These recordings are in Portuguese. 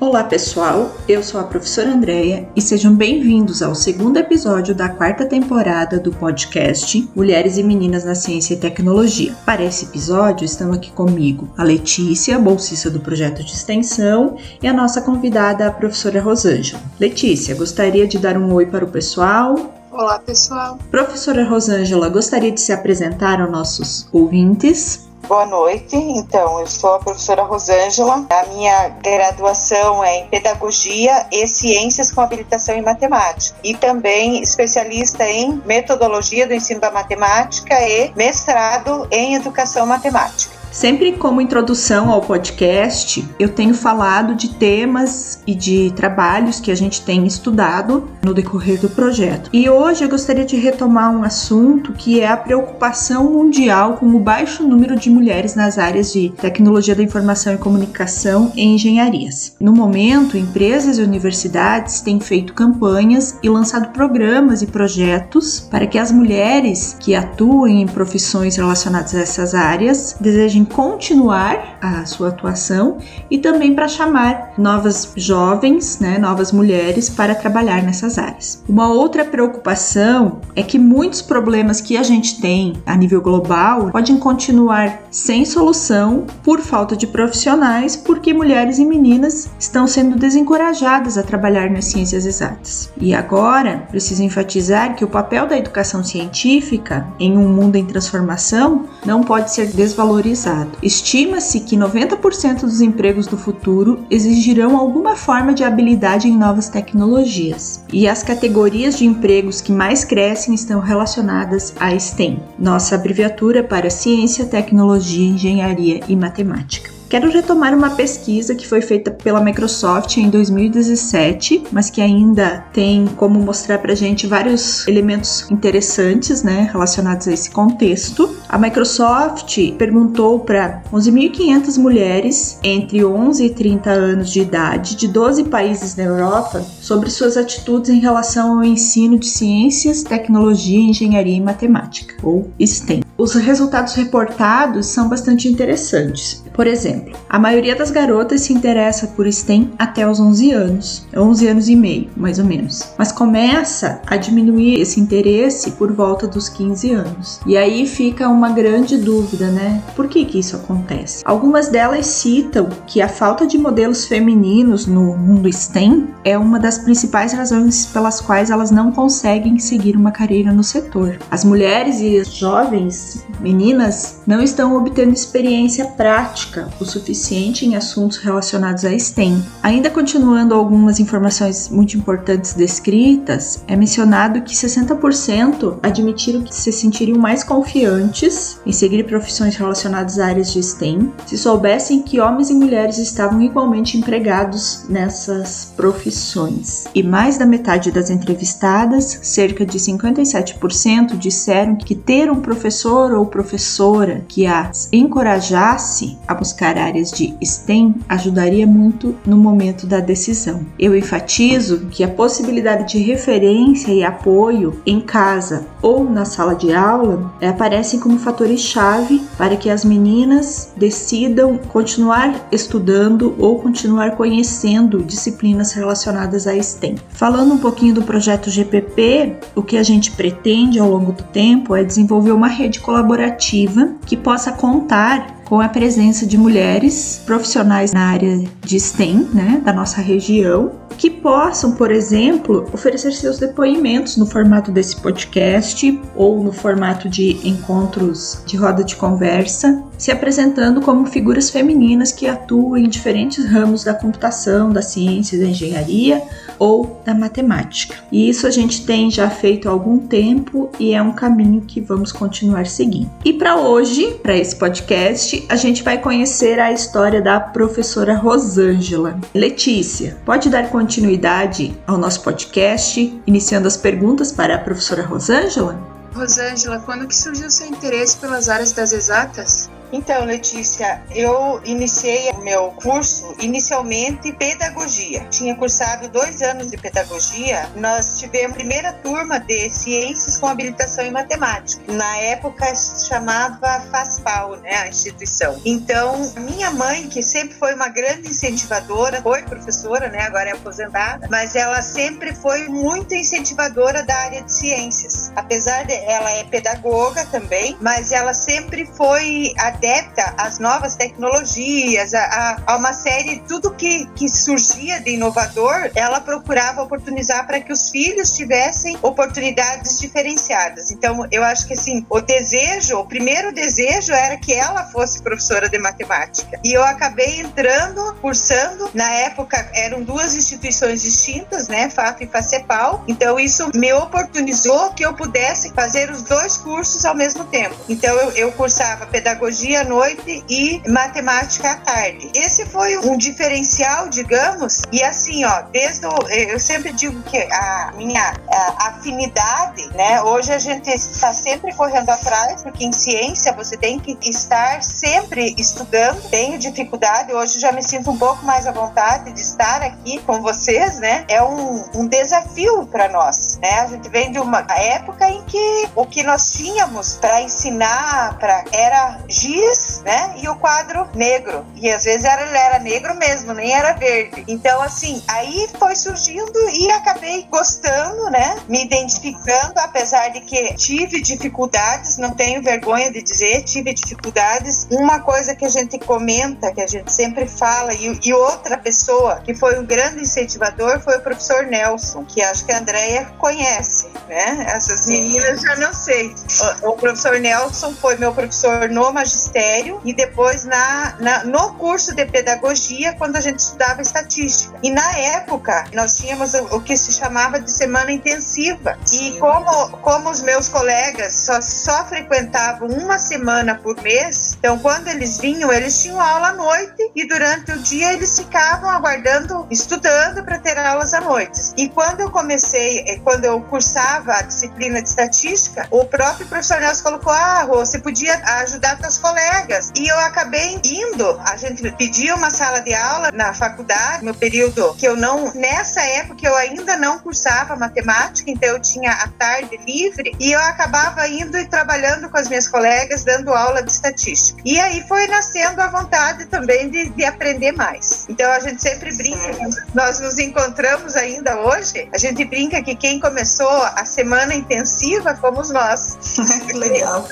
Olá pessoal, eu sou a professora Andreia e sejam bem-vindos ao segundo episódio da quarta temporada do podcast Mulheres e Meninas na Ciência e Tecnologia. Para esse episódio estão aqui comigo a Letícia, bolsista do projeto de extensão, e a nossa convidada, a professora Rosângela. Letícia, gostaria de dar um oi para o pessoal? Olá pessoal. Professora Rosângela, gostaria de se apresentar aos nossos ouvintes? Boa noite. Então, eu sou a professora Rosângela. A minha graduação é em Pedagogia e Ciências com habilitação em Matemática. E também especialista em Metodologia do Ensino da Matemática e mestrado em Educação Matemática. Sempre como introdução ao podcast, eu tenho falado de temas e de trabalhos que a gente tem estudado no decorrer do projeto. E hoje eu gostaria de retomar um assunto que é a preocupação mundial com o baixo número de mulheres nas áreas de tecnologia da informação e comunicação e engenharias. No momento, empresas e universidades têm feito campanhas e lançado programas e projetos para que as mulheres que atuem em profissões relacionadas a essas áreas desejem continuar a sua atuação e também para chamar novas jovens, né, novas mulheres para trabalhar nessas áreas. Uma outra preocupação é que muitos problemas que a gente tem a nível global podem continuar sem solução por falta de profissionais, porque mulheres e meninas estão sendo desencorajadas a trabalhar nas ciências exatas. E agora, preciso enfatizar que o papel da educação científica em um mundo em transformação não pode ser desvalorizado passado. Estima-se que 90% dos empregos do futuro exigirão alguma forma de habilidade em novas tecnologias. E as categorias de empregos que mais crescem estão relacionadas à STEM, nossa abreviatura para Ciência, Tecnologia, Engenharia e Matemática. Quero retomar uma pesquisa que foi feita pela Microsoft em 2017, mas que ainda tem como mostrar para gente vários elementos interessantes, né, relacionados a esse contexto. A Microsoft perguntou para 11.500 mulheres entre 11 e 30 anos de idade de 12 países na Europa sobre suas atitudes em relação ao ensino de ciências, tecnologia, engenharia e matemática, ou STEM. Os resultados reportados são bastante interessantes. Por exemplo, a maioria das garotas se interessa por STEM até os 11 anos, 11 anos e meio, mais ou menos. Mas começa a diminuir esse interesse por volta dos 15 anos. E aí fica uma grande dúvida, né? Por que que isso acontece? Algumas delas citam que a falta de modelos femininos no mundo STEM é uma das principais razões pelas quais elas não conseguem seguir uma carreira no setor. As mulheres e as jovens meninas não estão obtendo experiência prática prática o suficiente em assuntos relacionados à STEM. Ainda continuando algumas informações muito importantes descritas, é mencionado que 60% admitiram que se sentiriam mais confiantes em seguir profissões relacionadas a áreas de STEM se soubessem que homens e mulheres estavam igualmente empregados nessas profissões. E mais da metade das entrevistadas, cerca de 57%, disseram que ter um professor ou professora que as encorajasse a buscar áreas de STEM ajudaria muito no momento da decisão. Eu enfatizo que a possibilidade de referência e apoio em casa ou na sala de aula aparecem como fatores-chave para que as meninas decidam continuar estudando ou continuar conhecendo disciplinas relacionadas à STEM. Falando um pouquinho do projeto GPP, o que a gente pretende ao longo do tempo é desenvolver uma rede colaborativa que possa contar com a presença de mulheres profissionais na área de STEM, né, da nossa região, que possam, por exemplo, oferecer seus depoimentos no formato desse podcast ou no formato de encontros de roda de conversa, se apresentando como figuras femininas que atuam em diferentes ramos da computação, da ciência, da engenharia ou da matemática. E isso a gente tem já feito há algum tempo e é um caminho que vamos continuar seguindo. E para hoje, para esse podcast, a gente vai conhecer a história da professora Rosângela. Letícia, pode dar continuidade ao nosso podcast, iniciando as perguntas para a professora Rosângela? Rosângela, quando que surgiu seu interesse pelas áreas das exatas? Então, Letícia, eu iniciei o meu curso inicialmente pedagogia. Tinha cursado dois anos de pedagogia. Nós tivemos a primeira turma de ciências com habilitação em matemática. Na época chamava FASPAL, né, a instituição. Então, minha mãe, que sempre foi uma grande incentivadora, foi professora, né, agora é aposentada, mas ela sempre foi muito incentivadora da área de ciências. Apesar de ela é pedagoga também, mas ela sempre foi adepta às novas tecnologias, a, a, uma série, tudo que, que surgia de inovador, ela procurava oportunizar para que os filhos tivessem oportunidades diferenciadas. Então, eu acho que assim, o desejo, o primeiro desejo era que ela fosse professora de matemática. E eu acabei entrando, cursando, na época eram duas instituições distintas, né, FAF e FACEPAL. Então, isso me oportunizou que eu pudesse fazer os dois cursos ao mesmo tempo. Então, eu, eu cursava pedagogia à noite e matemática à tarde. Esse foi um diferencial, digamos, e assim, ó, desde o, eu sempre digo que a minha a afinidade, né, hoje a gente está sempre correndo atrás, porque em ciência você tem que estar sempre estudando. Tenho dificuldade, hoje já me sinto um pouco mais à vontade de estar aqui com vocês, né? É um, um desafio para nós, né? A gente vem de uma época em que o que nós tínhamos para ensinar pra, era giz, né? E o quadro negro. E às vezes era, ele era negro mesmo, nem era verde. Então, assim, aí foi surgindo e acabei gostando, né? Me identificando, apesar de que tive dificuldades, não tenho vergonha de dizer, tive dificuldades. Uma coisa que a gente comenta, que a gente sempre fala, e, e outra pessoa que foi um grande incentivador foi o professor Nelson, que acho que a Andrea conhece, né? Essas meninas já não sei. O, o, professor Nelson foi meu professor no magistério e depois na, na, no curso de pedagogia, quando a gente estudava estatística. E na época, nós tínhamos o, o que se chamava de semana intensiva. Sim. E como, como os meus colegas só, só frequentavam uma semana por mês, então quando eles vinham, eles tinham aula à noite e durante o dia eles ficavam aguardando, estudando para ter aulas à noite. E quando eu comecei, eh, quando eu cursava a disciplina de estatística, o próprio professor Nelson colocou: ah, você podia ajudar seus colegas. E eu acabei indo, a gente pedia uma sala de aula na faculdade, no período que eu não, nessa época eu ainda não cursava matemática, então eu tinha a tarde livre e eu acabava indo e trabalhando com as minhas colegas, dando aula de estatística. E aí foi nascendo a vontade também de, de aprender mais. Então a gente sempre brinca, nós nos encontramos ainda hoje, a gente brinca que quem começou a semana intensiva fomos nós. Legal.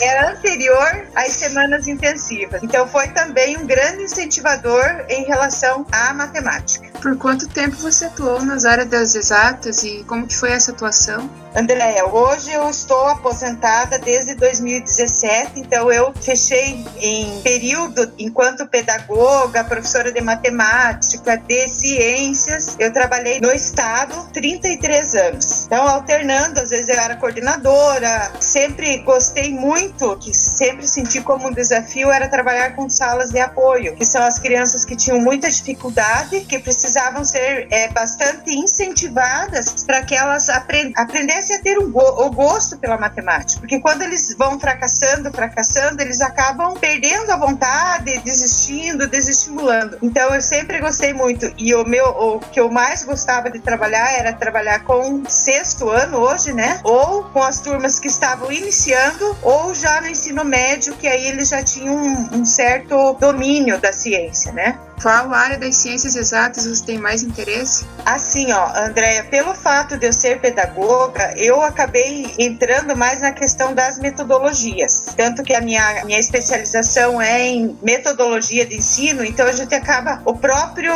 Era anterior às semanas intensivas. Então foi também um grande incentivador em relação à matemática. Por quanto tempo você atuou nas áreas das exatas e como que foi essa atuação? Andréia, hoje eu estou aposentada desde 2017, então eu fechei em período enquanto pedagoga, professora de matemática, de ciências. Eu trabalhei no estado 33 anos. Então, alternando, às vezes eu era coordenadora, sempre gostei muito, que sempre senti como um desafio era trabalhar com salas de apoio, que são as crianças que tinham muita dificuldade, que precisavam ser é, bastante incentivadas para que elas aprendessem comecem a ter um go o gosto pela matemática, porque quando eles vão fracassando, fracassando, eles acabam perdendo a vontade, desistindo, desestimulando. Então eu sempre gostei muito e o meu o que eu mais gostava de trabalhar era trabalhar com sexto ano hoje, né? Ou com as turmas que estavam iniciando ou já no ensino médio, que aí eles já tinham um, um certo domínio da ciência, né? Qual área das ciências exatas você tem mais interesse? Assim, ó, Andréia, pelo fato de eu ser pedagoga, eu acabei entrando mais na questão das metodologias. Tanto que a minha, minha especialização é em metodologia de ensino, então a gente acaba, o próprio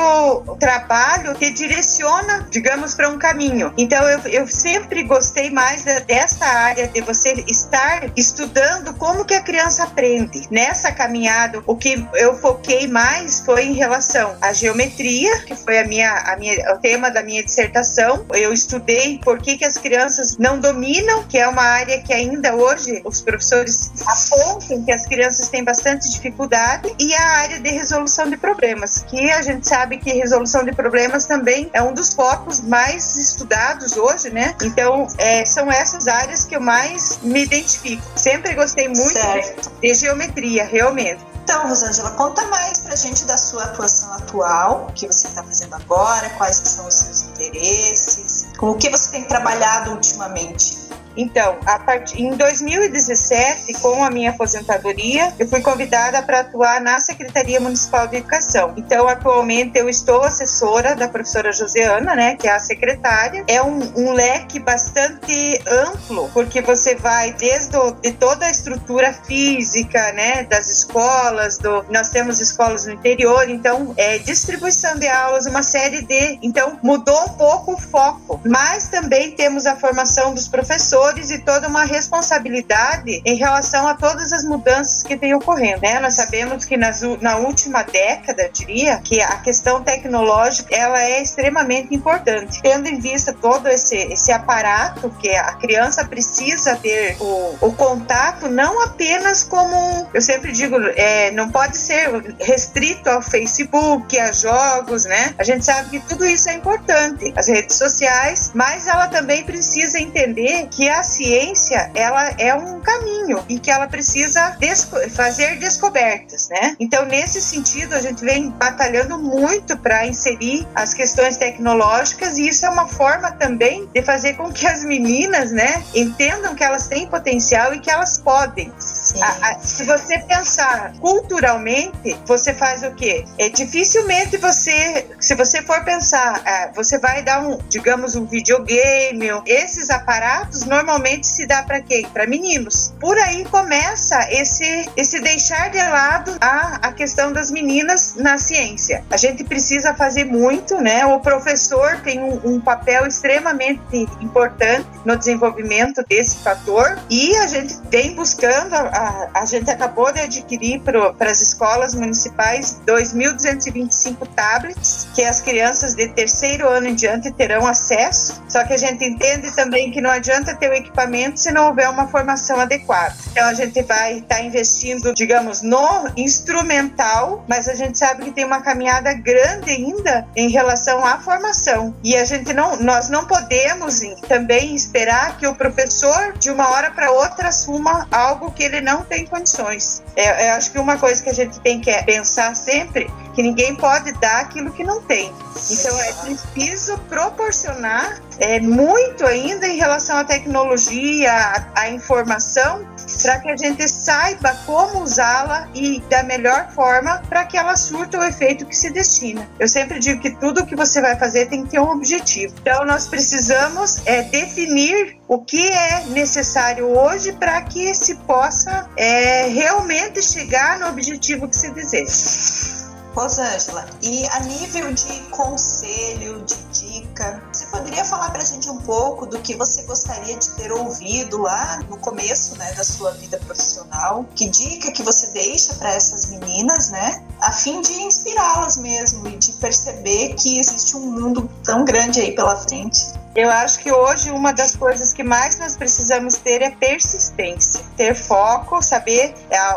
trabalho te direciona, digamos, para um caminho. Então eu, eu sempre gostei mais dessa área de você estar estudando como que a criança aprende. Nessa caminhada, o que eu foquei mais foi em relação relação à geometria, que foi a minha, a minha, o tema da minha dissertação. Eu estudei por que, que as crianças não dominam, que é uma área que ainda hoje os professores apontam que as crianças têm bastante dificuldade, e a área de resolução de problemas, que a gente sabe que resolução de problemas também é um dos focos mais estudados hoje, né? Então, é, são essas áreas que eu mais me identifico. Sempre gostei muito de, de geometria, realmente. Então, Rosângela, conta mais pra gente da sua atuação atual, o que você está fazendo agora, quais são os seus interesses, com o que você tem trabalhado ultimamente. Então, a part... em 2017, com a minha aposentadoria, eu fui convidada para atuar na Secretaria Municipal de Educação. Então, atualmente, eu estou assessora da professora Joseana, né, que é a secretária. É um, um leque bastante amplo, porque você vai desde o, de toda a estrutura física, né, das escolas, do... nós temos escolas no interior, então, é distribuição de aulas, uma série de. Então, mudou um pouco o foco, mas também temos a formação dos professores valores e toda uma responsabilidade em relação a todas as mudanças que vêm ocorrendo. Né? Nós sabemos que nas, na última década, diria, que a questão tecnológica ela é extremamente importante. Tendo em vista todo esse, esse aparato que a criança precisa ter o, o contato, não apenas como, eu sempre digo, é, não pode ser restrito ao Facebook, a jogos, né? A gente sabe que tudo isso é importante, as redes sociais, mas ela também precisa entender que a a ciência ela é um caminho e que ela precisa desco fazer descobertas, né? Então nesse sentido a gente vem batalhando muito para inserir as questões tecnológicas e isso é uma forma também de fazer com que as meninas, né, entendam que elas têm potencial e que elas podem. A, a, se você pensar culturalmente, você faz o quê? É dificilmente você, se você for pensar, é, você vai dar um, digamos, um videogame, esses aparatos normalmente se dá para quem? Para meninos. Por aí começa esse, esse deixar de lado a, a questão das meninas na ciência. A gente precisa fazer muito, né? O professor tem um, um papel extremamente importante no desenvolvimento desse fator e a gente vem buscando, a, a, gente acabou de adquirir para as escolas municipais 2.225 tablets que as crianças de terceiro ano em diante terão acesso. Só que a gente entende também que não adianta ter o equipamento se não houver uma formação adequada. Então a gente vai estar tá investindo, digamos, no instrumental, mas a gente sabe que tem uma caminhada grande ainda em relação à formação. E a gente não, nós não podemos também esperar que o professor de uma hora para outra assuma algo que ele não tem condições. É, eu acho que uma coisa que a gente tem que pensar sempre que ninguém pode dar aquilo que não tem. Então é preciso proporcionar é, muito ainda em relação à tecnologia, à, à informação, para que a gente saiba como usá-la e da melhor forma para que ela surta o efeito que se destina. Eu sempre digo que tudo que você vai fazer tem que ter um objetivo. Então nós precisamos é, definir o que é necessário hoje para que se possa é, realmente chegar no objetivo que se deseja. Rosângela, e a nível de conselho, de poderia falar para a gente um pouco do que você gostaria de ter ouvido lá no começo né, da sua vida profissional? Que dica que você deixa para essas meninas, né? A fim de inspirá-las mesmo e de perceber que existe um mundo tão grande aí pela frente. Eu acho que hoje uma das coisas que mais nós precisamos ter é persistência, ter foco, saber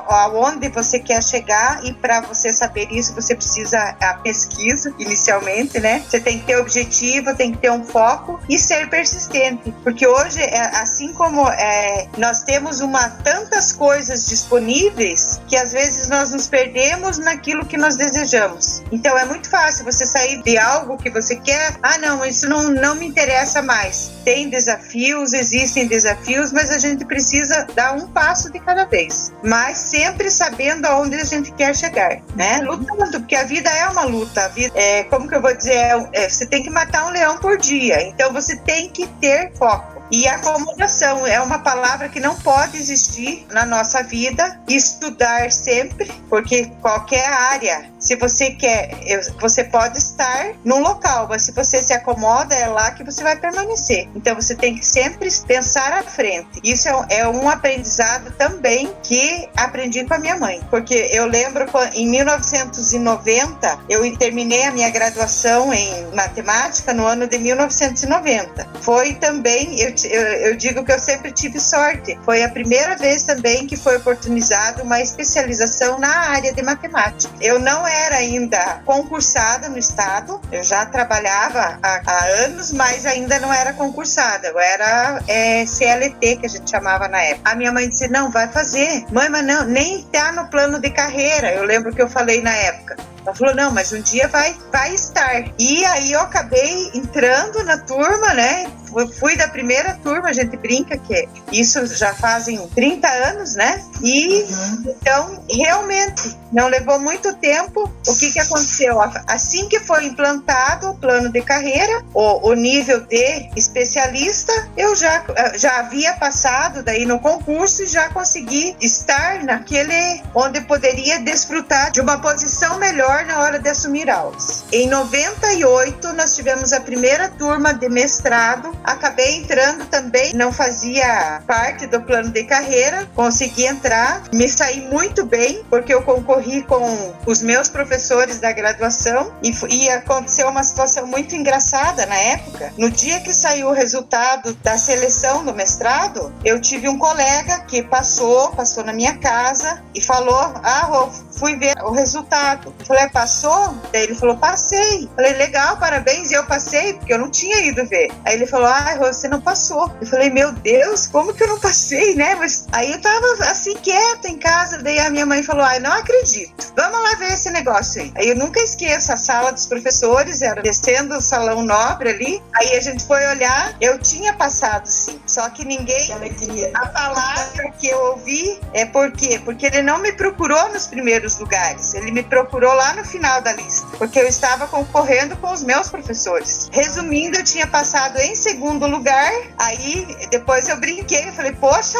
aonde você quer chegar e para você saber isso você precisa a pesquisa inicialmente, né? Você tem que ter objetivo, tem que ter um foco e ser persistente, porque hoje é, assim como é, nós temos uma tantas coisas disponíveis que às vezes nós nos perdemos naquilo que nós desejamos. Então é muito fácil você sair de algo que você quer, ah não, isso não não me interessa mais. Tem desafios, existem desafios, mas a gente precisa dar um passo de cada vez. Mas sempre sabendo aonde a gente quer chegar, né? Lutando, porque a vida é uma luta. A vida, é, como que eu vou dizer? É, é, você tem que matar um leão por dia. Então você tem que ter foco. E acomodação é uma palavra que não pode existir na nossa vida. Estudar sempre, porque qualquer área, se você quer, você pode estar num local, mas se você se acomoda, é lá que você vai permanecer. Então você tem que sempre pensar à frente. Isso é, um aprendizado também que aprendi com a minha mãe, porque eu lembro em 1990 eu terminei a minha graduação em matemática no ano de 1990. Foi também, eu, eu, eu digo que eu sempre tive sorte. Foi a primeira vez também que foi oportunizado uma especialização na área de matemática. Eu não era ainda concursada no estado, eu já trabalhava há, há anos, mas ainda não era concursada. Eu era é, CLT que a gente chamava na época. A minha mãe disse: "Não, vai fazer". Mãe, mas não, nem tá no plano de carreira. Eu lembro que eu falei na época. Ela falou, não, mas um dia vai, vai estar. E aí eu acabei entrando na turma, né? fui da primeira turma, a gente brinca que isso já fazem 30 anos, né? E uhum. então, realmente, não levou muito tempo. O que, que aconteceu? Assim que foi implantado o plano de carreira, o, o nível de especialista, eu já, já havia passado daí no concurso e já consegui estar naquele onde poderia desfrutar de uma posição melhor na hora de assumir aulas. Em 98, nós tivemos a primeira turma de mestrado acabei entrando também, não fazia parte do plano de carreira, consegui entrar, me saí muito bem, porque eu concorri com os meus professores da graduação e, e aconteceu uma situação muito engraçada na época. No dia que saiu o resultado da seleção do mestrado, eu tive um colega que passou, passou na minha casa e falou: Ah, fui ver o resultado. Eu falei, passou? Daí ele falou, passei. Falei, legal, parabéns. E eu passei, porque eu não tinha ido ver. Aí ele falou, ah, você não passou. Eu falei, meu Deus, como que eu não passei, né? Mas aí eu tava assim, quieta em casa. Daí a minha mãe falou, ai, não acredito. Vamos lá ver esse negócio aí. Aí eu nunca esqueço a sala dos professores, era descendo o salão nobre ali. Aí a gente foi olhar, eu tinha passado sim. Só que ninguém. Que alegria. A palavra que eu ouvi é por quê? Porque ele não me procurou nos primeiros lugares. Ele me procurou lá no final da lista, porque eu estava concorrendo com os meus professores. Resumindo, eu tinha passado em segundo lugar. Aí depois eu brinquei, eu falei: "Poxa,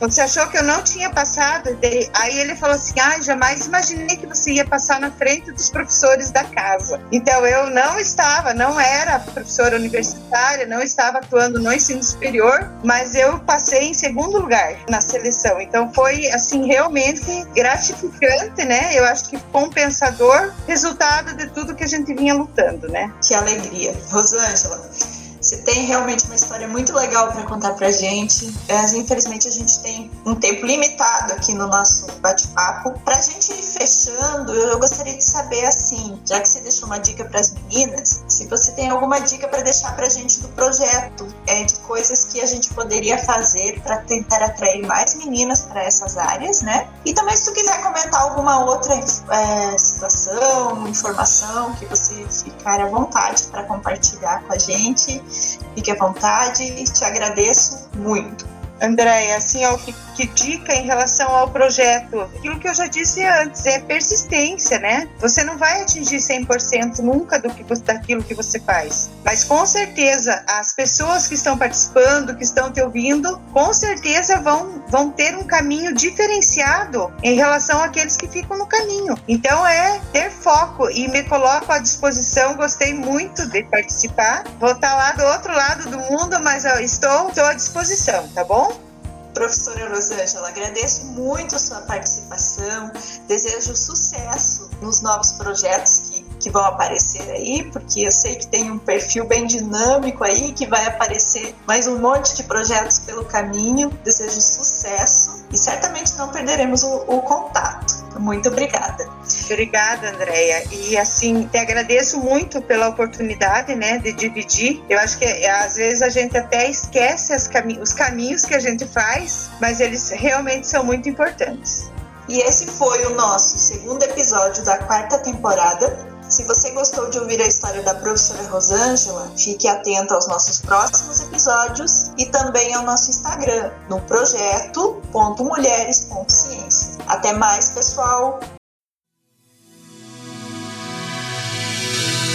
você achou que eu não tinha passado?" Aí ele falou assim: "Ah, jamais imaginei que você ia passar na frente dos professores da casa." Então eu não estava, não era professora universitária, não estava atuando no ensino superior, mas eu passei em segundo lugar na seleção. Então foi assim realmente gratificante né? Eu acho que compensador, resultado de tudo que a gente vinha lutando, né? Que alegria. Rosângela, você tem realmente uma história muito legal para contar para gente. Mas, infelizmente, a gente tem um tempo limitado aqui no nosso bate-papo. Para a gente ir fechando, eu gostaria de saber, assim, já que você deixou uma dica para as meninas, se você tem alguma dica para deixar para a gente do projeto, é, de coisas que a gente poderia fazer para tentar atrair mais meninas para essas áreas, né? E também, se tu quiser comentar alguma outra é, situação, informação que você ficar à vontade para compartilhar com a gente, Fique à vontade, te agradeço muito. Andréia, assim, ó, que que dica em relação ao projeto? Aquilo que eu já disse antes, é persistência, né? Você não vai atingir 100% nunca do que, daquilo que você faz. Mas com certeza, as pessoas que estão participando, que estão te ouvindo, com certeza vão, vão ter um caminho diferenciado em relação àqueles que ficam no caminho. Então é ter foco e me coloco à disposição. Gostei muito de participar. Vou estar lá do outro lado do mundo, mas estou, estou à disposição, tá bom? Professora Rosângela, agradeço muito a sua participação, desejo sucesso nos novos projetos que, que vão aparecer aí, porque eu sei que tem um perfil bem dinâmico aí, que vai aparecer mais um monte de projetos pelo caminho. Desejo sucesso e certamente não perderemos o, o contato. Muito obrigada. Obrigada, Andréia. E assim, te agradeço muito pela oportunidade, né, de dividir. Eu acho que às vezes a gente até esquece cami os caminhos que a gente faz, mas eles realmente são muito importantes. E esse foi o nosso segundo episódio da quarta temporada. Se você gostou de ouvir a história da professora Rosângela, fique atento aos nossos próximos episódios e também ao nosso Instagram, no projeto.mulheres.ciência. Até mais, pessoal!